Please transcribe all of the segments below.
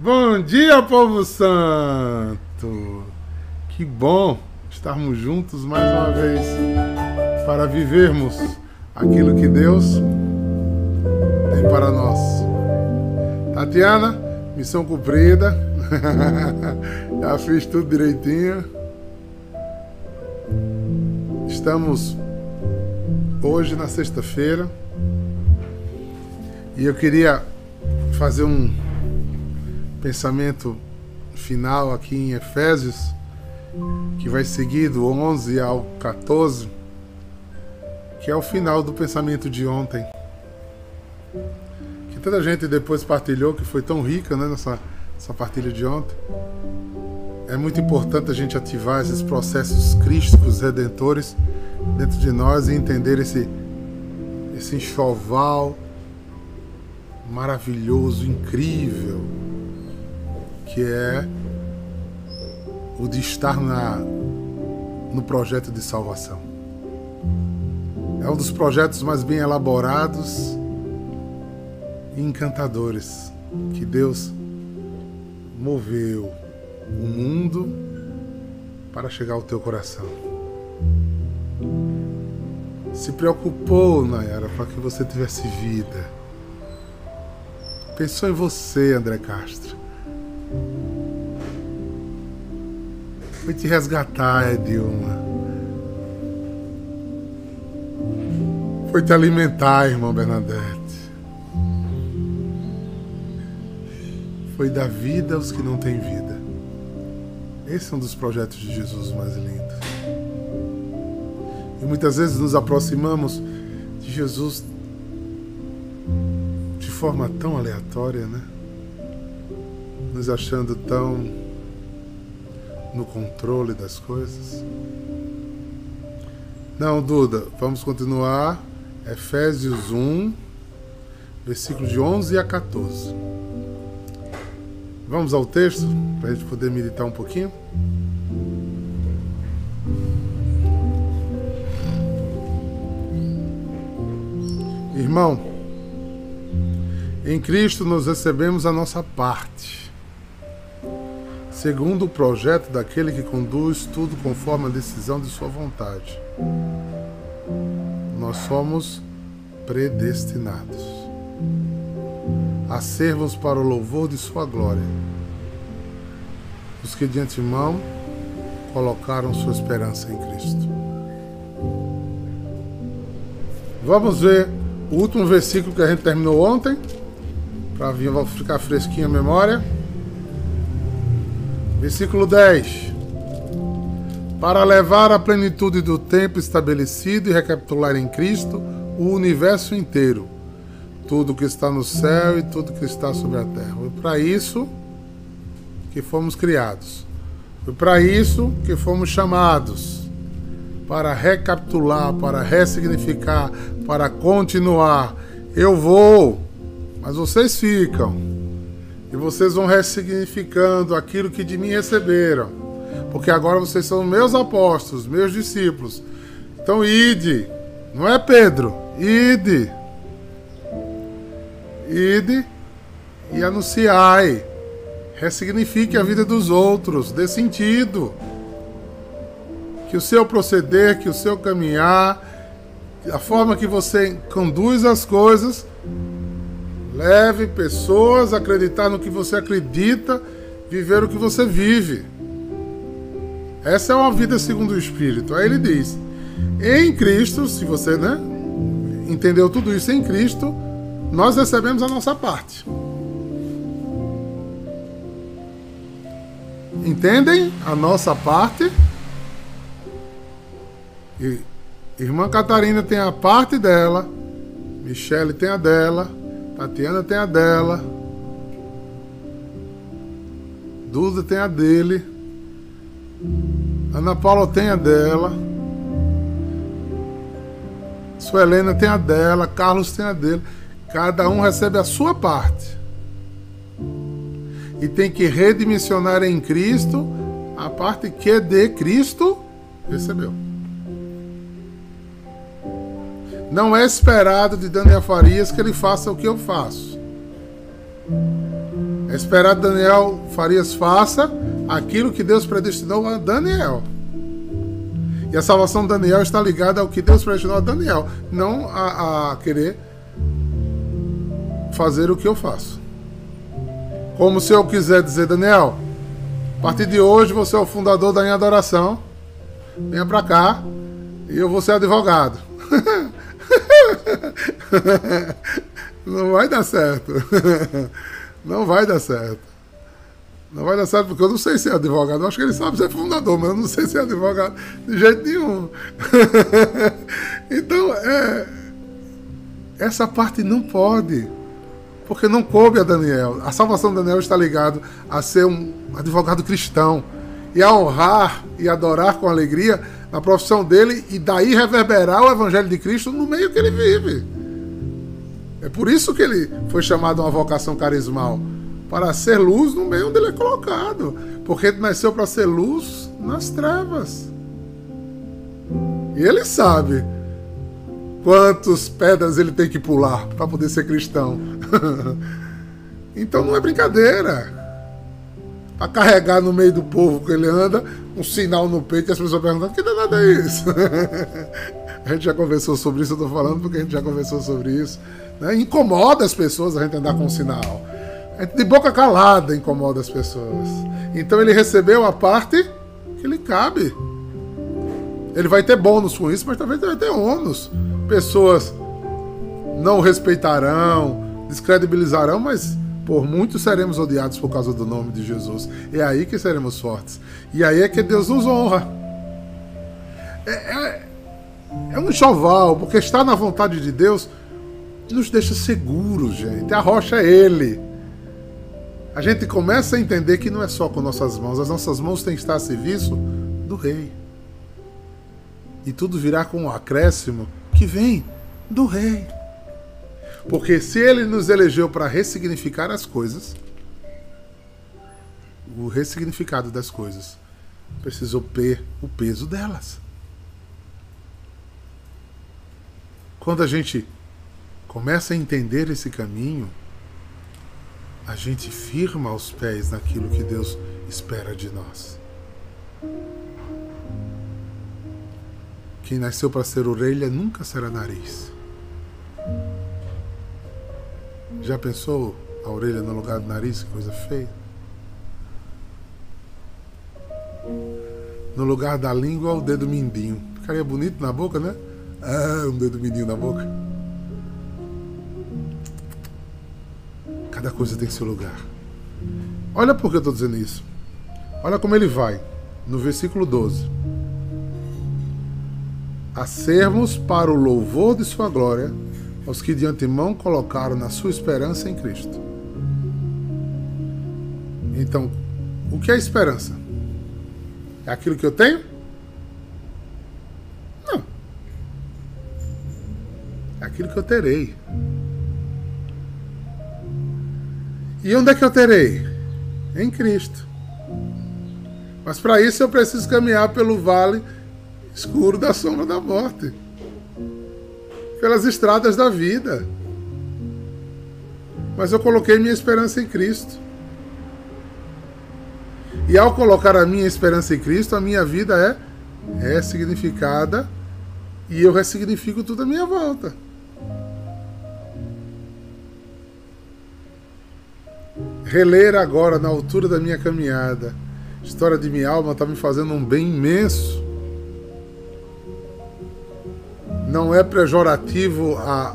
Bom dia, povo santo! Que bom estarmos juntos mais uma vez para vivermos aquilo que Deus tem para nós. Tatiana, missão cumprida. Já fiz tudo direitinho. Estamos hoje na sexta-feira e eu queria fazer um pensamento final aqui em Efésios, que vai seguir do 11 ao 14, que é o final do pensamento de ontem. Que tanta gente depois partilhou, que foi tão rica né, nessa, nessa partilha de ontem. É muito importante a gente ativar esses processos crísticos redentores dentro de nós e entender esse, esse enxoval maravilhoso, incrível, que é o de estar na, no projeto de salvação. É um dos projetos mais bem elaborados e encantadores que Deus moveu o mundo para chegar ao teu coração. Se preocupou, Nayara, para que você tivesse vida Pensou em você, André Castro. Foi te resgatar, Edilma. Foi te alimentar, irmão Bernadette. Foi dar vida aos que não têm vida. Esse é um dos projetos de Jesus mais lindos. E muitas vezes nos aproximamos de Jesus forma tão aleatória, né? Nos achando tão no controle das coisas. Não, Duda, vamos continuar. Efésios 1, versículo de 11 a 14. Vamos ao texto para a gente poder meditar um pouquinho. Irmão, em Cristo nós recebemos a nossa parte, segundo o projeto daquele que conduz tudo conforme a decisão de Sua vontade. Nós somos predestinados a servos para o louvor de Sua glória, os que de antemão colocaram sua esperança em Cristo. Vamos ver o último versículo que a gente terminou ontem para ficar fresquinha a memória. Versículo 10. Para levar à plenitude do tempo estabelecido e recapitular em Cristo o universo inteiro, tudo que está no céu e tudo que está sobre a terra. Foi para isso que fomos criados. Foi para isso que fomos chamados. Para recapitular, para ressignificar, para continuar. Eu vou mas vocês ficam. E vocês vão ressignificando aquilo que de mim receberam. Porque agora vocês são meus apóstolos, meus discípulos. Então, ide. Não é Pedro? Ide. Ide e anunciai. Ressignifique a vida dos outros. Dê sentido. Que o seu proceder, que o seu caminhar, a forma que você conduz as coisas Leve pessoas a acreditar no que você acredita, viver o que você vive. Essa é uma vida segundo o Espírito. Aí ele diz: em Cristo, se você né, entendeu tudo isso em Cristo, nós recebemos a nossa parte. Entendem a nossa parte? Irmã Catarina tem a parte dela, Michele tem a dela, Tatiana tem a dela. Duda tem a dele. Ana Paula tem a dela. Suelena tem a dela. Carlos tem a dele. Cada um recebe a sua parte. E tem que redimensionar em Cristo a parte que de Cristo recebeu. Não é esperado de Daniel Farias que ele faça o que eu faço. É esperar Daniel Farias faça aquilo que Deus predestinou a Daniel. E a salvação de Daniel está ligada ao que Deus predestinou a Daniel, não a, a querer fazer o que eu faço. Como se eu quiser dizer, Daniel, a partir de hoje você é o fundador da minha adoração. Venha para cá e eu vou ser advogado. Não vai dar certo. Não vai dar certo. Não vai dar certo porque eu não sei ser advogado. Eu acho que ele sabe ser fundador, mas eu não sei ser advogado de jeito nenhum. então, é, essa parte não pode. Porque não coube a Daniel. A salvação de Daniel está ligado a ser um advogado cristão e a honrar e adorar com alegria na profissão dele e daí reverberar o evangelho de Cristo no meio que ele vive. É por isso que ele foi chamado uma vocação carismal para ser luz no meio onde ele é colocado. Porque ele nasceu para ser luz nas trevas. E ele sabe quantas pedras ele tem que pular para poder ser cristão. então não é brincadeira. Para carregar no meio do povo que ele anda, um sinal no peito e as pessoas perguntam: que danado é isso? a gente já conversou sobre isso, eu estou falando porque a gente já conversou sobre isso. Né? Incomoda as pessoas a gente andar com um sinal. De boca calada incomoda as pessoas. Então ele recebeu a parte que lhe cabe. Ele vai ter bônus com isso, mas talvez vai ter ônus. Pessoas não respeitarão, descredibilizarão, mas por muitos seremos odiados por causa do nome de Jesus. É aí que seremos fortes. E aí é que Deus nos honra. É, é, é um enxoval, porque está na vontade de Deus nos deixa seguros, gente. A rocha é Ele. A gente começa a entender que não é só com nossas mãos, as nossas mãos têm que estar a serviço do Rei. E tudo virá com um acréscimo que vem do Rei. Porque se Ele nos elegeu para ressignificar as coisas, o ressignificado das coisas precisou ter o peso delas. Quando a gente começa a entender esse caminho, a gente firma os pés naquilo que Deus espera de nós. Quem nasceu para ser orelha nunca será nariz. Já pensou a orelha no lugar do nariz? Que coisa feia. No lugar da língua, o dedo mindinho. Ficaria bonito na boca, né? Ah, um dedo mindinho na boca. Cada coisa tem seu lugar. Olha por que eu estou dizendo isso. Olha como ele vai, no versículo 12. A sermos para o louvor de Sua glória, os que de antemão colocaram na sua esperança em Cristo. Então, o que é esperança? É aquilo que eu tenho? Não. É aquilo que eu terei. E onde é que eu terei? Em Cristo. Mas para isso eu preciso caminhar pelo vale escuro da sombra da morte pelas estradas da vida. Mas eu coloquei minha esperança em Cristo. E ao colocar a minha esperança em Cristo, a minha vida é ressignificada e eu ressignifico tudo à minha volta. reler agora, na altura da minha caminhada, história de minha alma está me fazendo um bem imenso. Não é pejorativo a,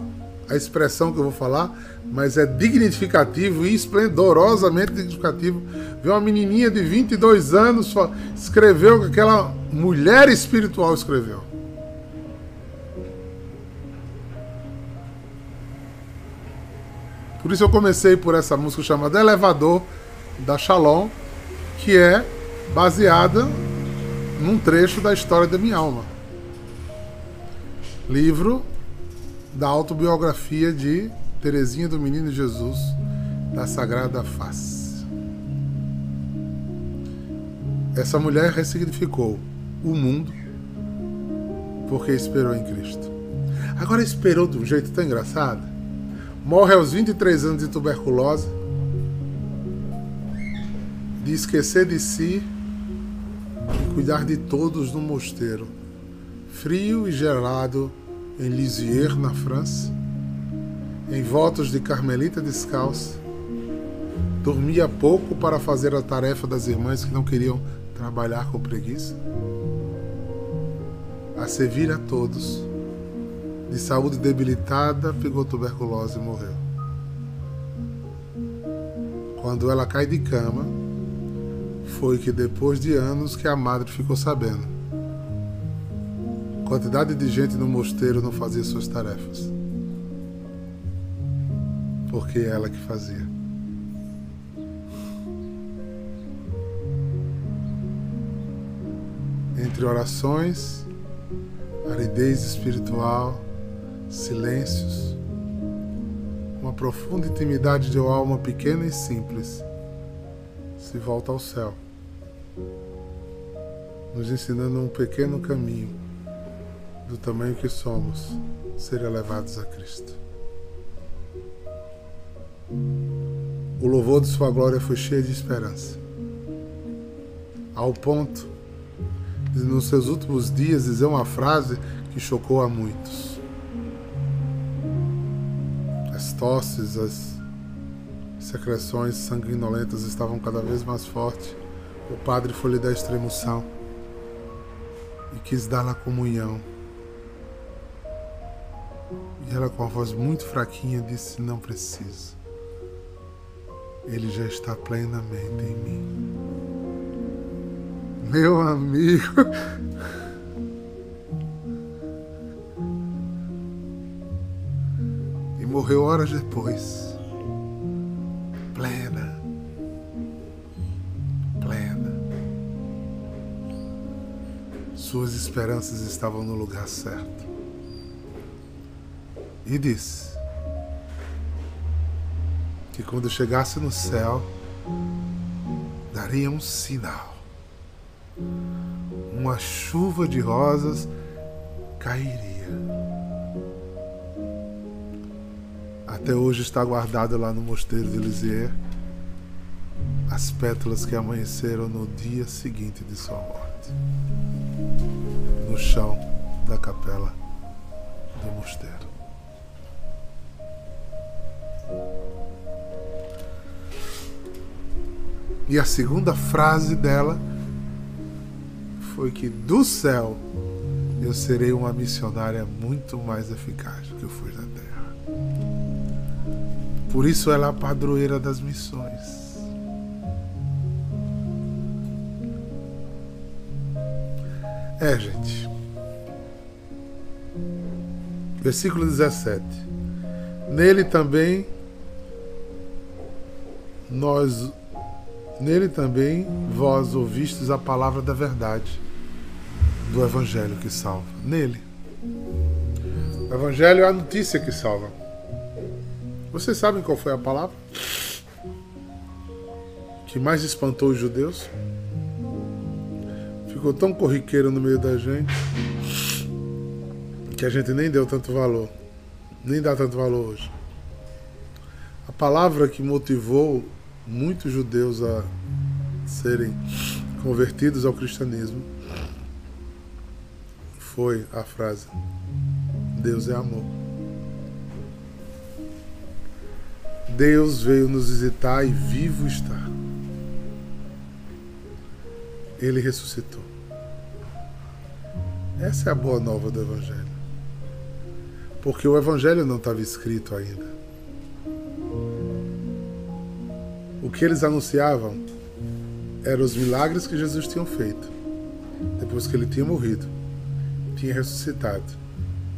a expressão que eu vou falar, mas é dignificativo e esplendorosamente dignificativo. Ver uma menininha de 22 anos escreveu o que aquela mulher espiritual escreveu. Por isso eu comecei por essa música chamada Elevador, da Shalom, que é baseada num trecho da história da minha alma. Livro da autobiografia de Terezinha do Menino Jesus, da Sagrada Face. Essa mulher ressignificou o mundo porque esperou em Cristo. Agora esperou de um jeito tão engraçado morre aos 23 anos de tuberculose. de esquecer de si e cuidar de todos no mosteiro, frio e gelado em Lisieux, na França, em votos de carmelita descalça, dormia pouco para fazer a tarefa das irmãs que não queriam trabalhar com preguiça, a servir a todos. De saúde debilitada, pegou tuberculose e morreu. Quando ela cai de cama, foi que depois de anos que a madre ficou sabendo. Quantidade de gente no mosteiro não fazia suas tarefas. Porque é ela que fazia. Entre orações, aridez espiritual, silêncios, uma profunda intimidade de uma alma pequena e simples se volta ao céu, nos ensinando um pequeno caminho do tamanho que somos, ser elevados a Cristo. O louvor de Sua glória foi cheio de esperança, ao ponto de, nos seus últimos dias, dizer uma frase que chocou a muitos tosses, as secreções sanguinolentas estavam cada vez mais fortes. O padre foi lhe dar extremoção e quis dar a comunhão. E ela, com a voz muito fraquinha, disse: Não precisa. Ele já está plenamente em mim. Meu amigo. morreu horas depois. Plena. Plena. Suas esperanças estavam no lugar certo. E disse que quando chegasse no céu, daria um sinal. Uma chuva de rosas cairia Até hoje está guardado lá no mosteiro de Lisieux as pétalas que amanheceram no dia seguinte de sua morte, no chão da capela do mosteiro. E a segunda frase dela foi que do céu eu serei uma missionária muito mais eficaz do que eu fui na terra. Por isso ela é a padroeira das missões. É, gente. Versículo 17. Nele também nós nele também vós ouvistes a palavra da verdade do evangelho que salva. Nele. O evangelho é a notícia que salva. Vocês sabem qual foi a palavra que mais espantou os judeus? Ficou tão corriqueiro no meio da gente que a gente nem deu tanto valor, nem dá tanto valor hoje. A palavra que motivou muitos judeus a serem convertidos ao cristianismo foi a frase: Deus é amor. Deus veio nos visitar e vivo está. Ele ressuscitou. Essa é a boa nova do Evangelho. Porque o Evangelho não estava escrito ainda. O que eles anunciavam eram os milagres que Jesus tinha feito depois que ele tinha morrido, tinha ressuscitado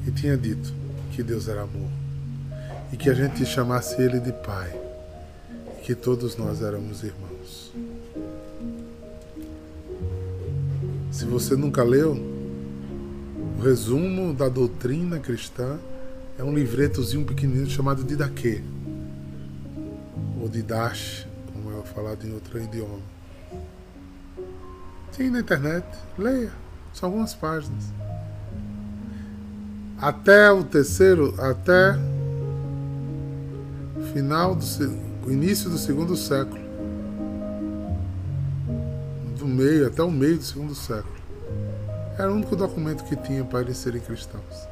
e tinha dito que Deus era amor e que a gente chamasse ele de Pai, e que todos nós éramos irmãos. Se você nunca leu, o resumo da doutrina cristã é um livretozinho pequenininho chamado Didaquê, ou é falado em outro idioma. Tem na internet, leia, são algumas páginas. Até o terceiro, até final do início do segundo século, meio, até o meio do segundo século. Era o único documento que tinha para eles serem cristãos.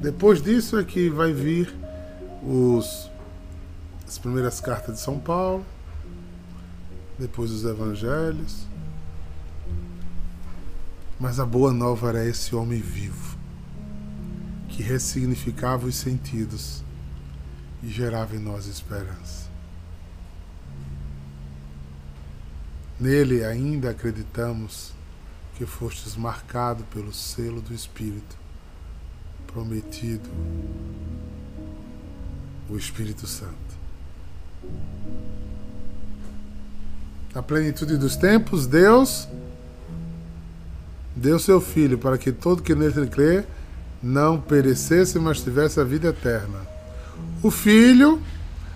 Depois disso é que vai vir os, as primeiras cartas de São Paulo, depois os evangelhos. Mas a boa nova era esse homem vivo, que ressignificava os sentidos e gerava em nós esperança. Nele ainda acreditamos que fostes marcado pelo selo do Espírito prometido, o Espírito Santo. Na plenitude dos tempos, Deus deu seu Filho para que todo que nele crê não perecesse, mas tivesse a vida eterna. O Filho,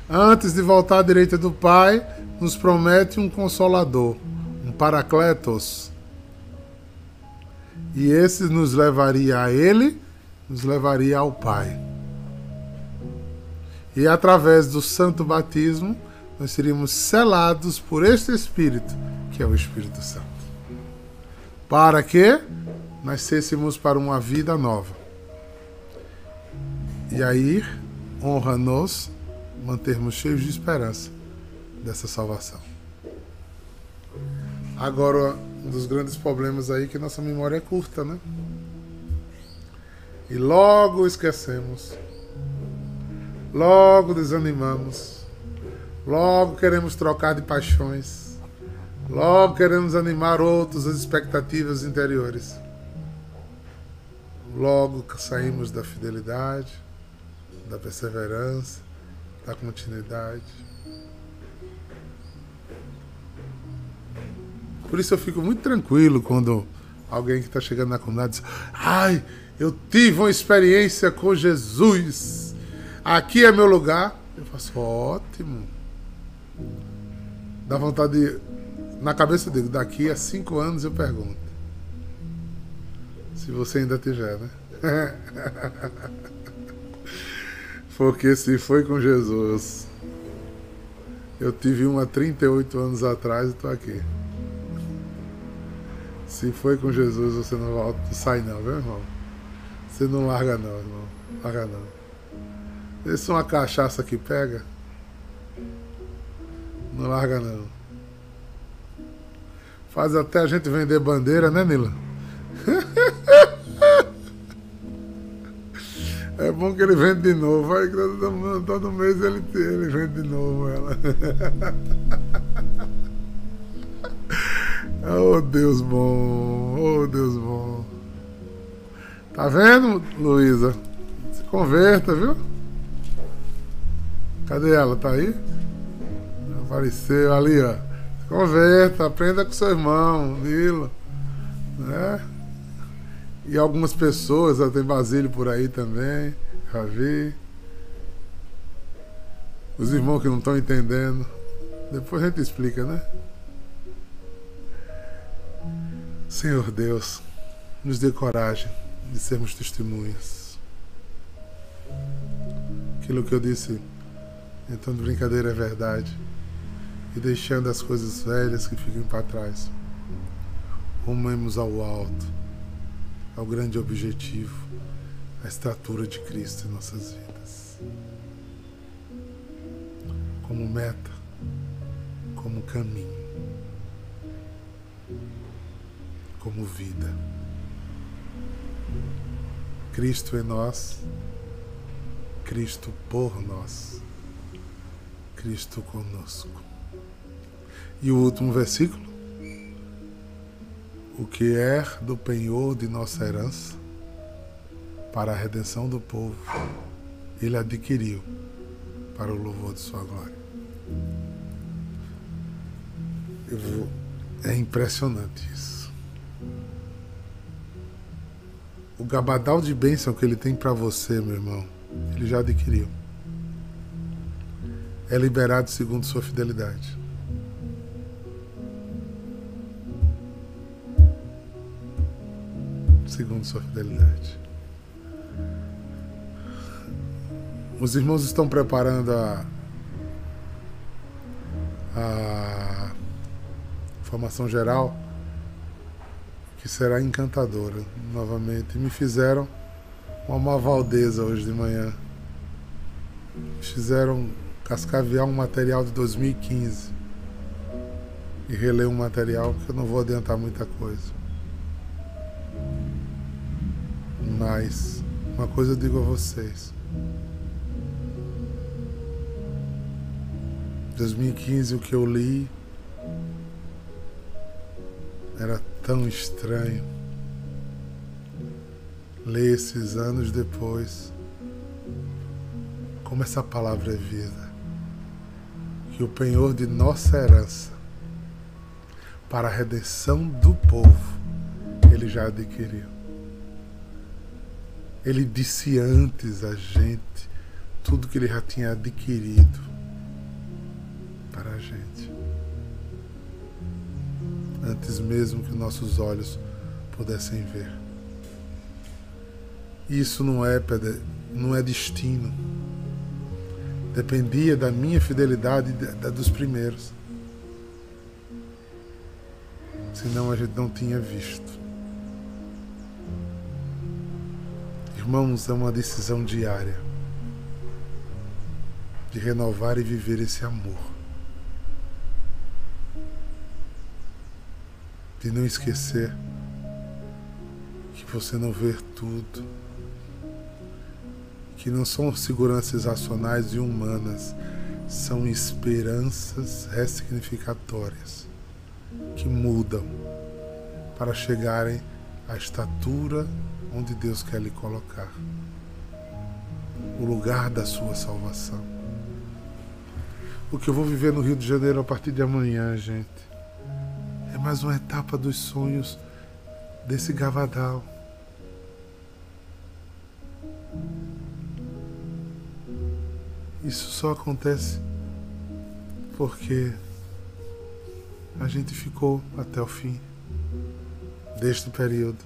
antes de voltar à direita do Pai, nos promete um consolador, um paracletos. E esse nos levaria a ele, nos levaria ao Pai. E através do santo batismo, nós seríamos selados por este Espírito, que é o Espírito Santo. Para que nascêssemos para uma vida nova. E aí, honra-nos mantermos cheios de esperança dessa salvação. Agora, um dos grandes problemas aí é que nossa memória é curta, né? E logo esquecemos. Logo desanimamos. Logo queremos trocar de paixões. Logo queremos animar outros as expectativas interiores. Logo saímos da fidelidade, da perseverança, da continuidade. Por isso eu fico muito tranquilo quando alguém que está chegando na comunidade diz: Ai, eu tive uma experiência com Jesus. Aqui é meu lugar. Eu faço ótimo. Dá vontade de. Na cabeça dele, daqui a cinco anos eu pergunto. Se você ainda tiver, né? Porque se foi com Jesus. Eu tive uma 38 anos atrás e estou aqui. Se foi com Jesus, você não volta, sai não, viu, irmão? Você não larga não, irmão. Larga não. Vê se uma cachaça que pega. Não larga não. Faz até a gente vender bandeira, né, Nila? É bom que ele vende de novo. Vai, todo, todo mês ele, ele vende de novo ela. Oh Deus bom, oh Deus bom. Tá vendo, Luísa? Se converta, viu? Cadê ela? Tá aí? Apareceu ali, ó. Converta, aprenda com seu irmão, Nilo. Né? E algumas pessoas, tem Basílio por aí também, já vi. Os irmãos que não estão entendendo. Depois a gente explica, né? Senhor Deus, nos dê coragem de sermos testemunhas. Aquilo que eu disse então de brincadeira é verdade. E deixando as coisas velhas que ficam para trás. Rumemos ao alto, ao grande objetivo, a estatura de Cristo em nossas vidas. Como meta, como caminho. como vida. Cristo em nós, Cristo por nós, Cristo conosco. E o último versículo? O que é do penhor de nossa herança para a redenção do povo, ele adquiriu para o louvor de sua glória. Vou... É impressionante isso. o gabadal de bênção que ele tem para você, meu irmão, ele já adquiriu. É liberado segundo sua fidelidade. Segundo sua fidelidade. Os irmãos estão preparando a, a formação geral, que será encantadora novamente. Me fizeram uma Valdeza hoje de manhã. Fizeram cascavear um material de 2015 e reler um material que eu não vou adiantar muita coisa. Mas uma coisa eu digo a vocês. 2015 o que eu li era tão estranho. Ler esses anos depois, como essa palavra é vida, que o penhor de nossa herança para a redenção do povo, ele já adquiriu. Ele disse antes a gente tudo que ele já tinha adquirido para a gente. Antes mesmo que nossos olhos pudessem ver. Isso não é, não é destino. Dependia da minha fidelidade da dos primeiros senão a gente não tinha visto. Irmãos, é uma decisão diária de renovar e viver esse amor. De não esquecer que você não vê tudo, que não são seguranças racionais e humanas, são esperanças ressignificatórias que mudam para chegarem à estatura onde Deus quer lhe colocar o lugar da sua salvação. O que eu vou viver no Rio de Janeiro a partir de amanhã, gente, é mais uma etapa dos sonhos desse gavadal. Isso só acontece porque a gente ficou até o fim deste período.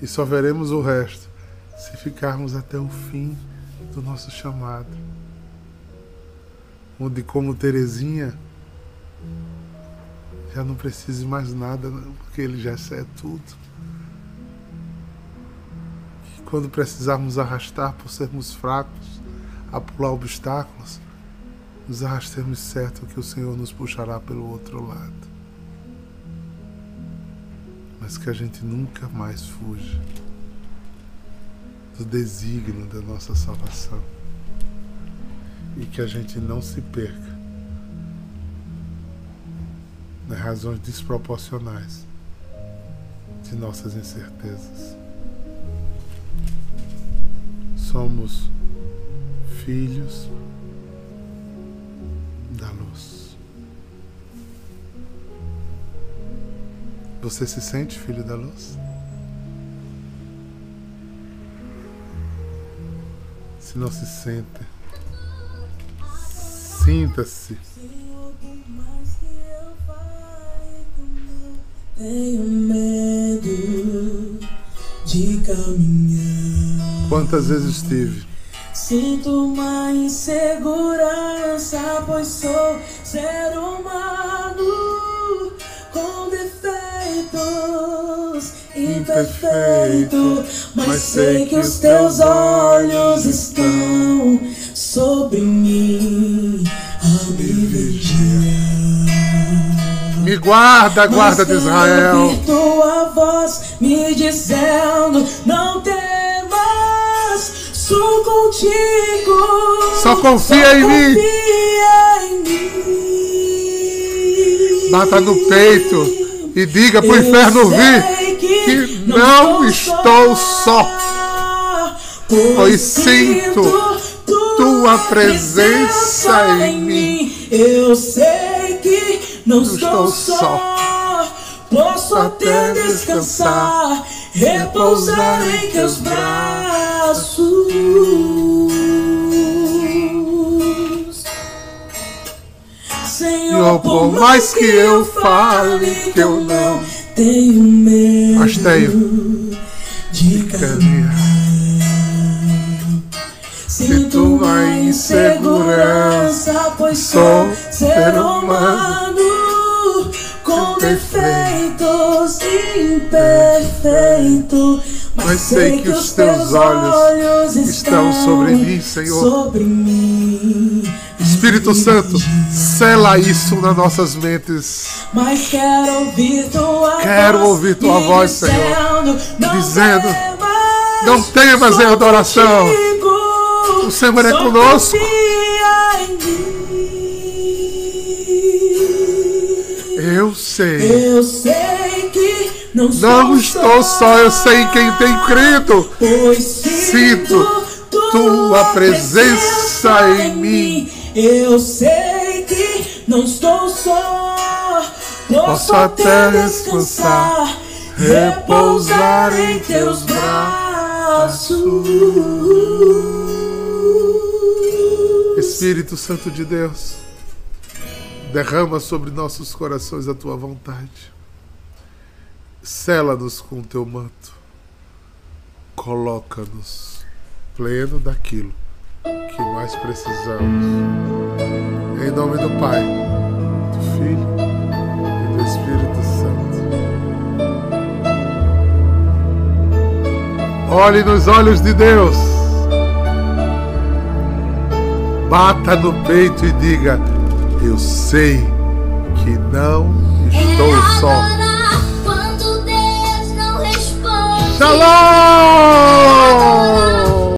E só veremos o resto se ficarmos até o fim do nosso chamado. Onde, como Terezinha, já não precise mais nada, porque Ele já é tudo. E quando precisarmos arrastar por sermos fracos, a pular obstáculos, nos arrastemos certo que o Senhor nos puxará pelo outro lado. Mas que a gente nunca mais fuja do desígnio da nossa salvação. E que a gente não se perca nas razões desproporcionais de nossas incertezas. Somos filhos da luz. Você se sente filho da luz? Se não se sente, sinta-se. Tenho medo de caminhar. Quantas vezes estive? Sinto uma insegurança, pois sou ser humano com defeitos, imperfeito. Mas sei que os teus olhos estão sobre mim a me vigiar. Me guarda, guarda de Israel. Tua voz me dizendo: não temas, sou contigo. Só confia em mim. confia em mim. Bata no peito e diga pro Eu inferno vir sei que não estou só, pois sinto tua presença em mim. Eu sei que não Não estou estou só, posso até descansar, repousar em teus braços. Senhor, por mais que eu fale que eu não tenho medo Mas tenho. de caminhar. Sinto uma insegurança, pois sou ser humano com defeitos, imperfeito. Mas sei que os teus olhos estão sobre mim, Senhor. Sobre mim. Espírito Santo, sela isso nas nossas mentes. Mas quero ouvir tua quero voz, ouvir tua voz, Senhor, dizendo: Não temas em adoração. O Senhor é conosco. Eu sei. Eu sei não, não estou só, eu sei em quem tem crido. Pois sinto tua presença em mim. Eu sei que não estou só. Posso até descansar, repousar em teus braços. Espírito Santo de Deus, derrama sobre nossos corações a tua vontade. Sela-nos com o teu manto. Coloca-nos pleno daquilo que mais precisamos. Em nome do Pai, do Filho e do Espírito Santo. Olhe nos olhos de Deus. Bata no peito e diga: Eu sei que não estou só. Shalom!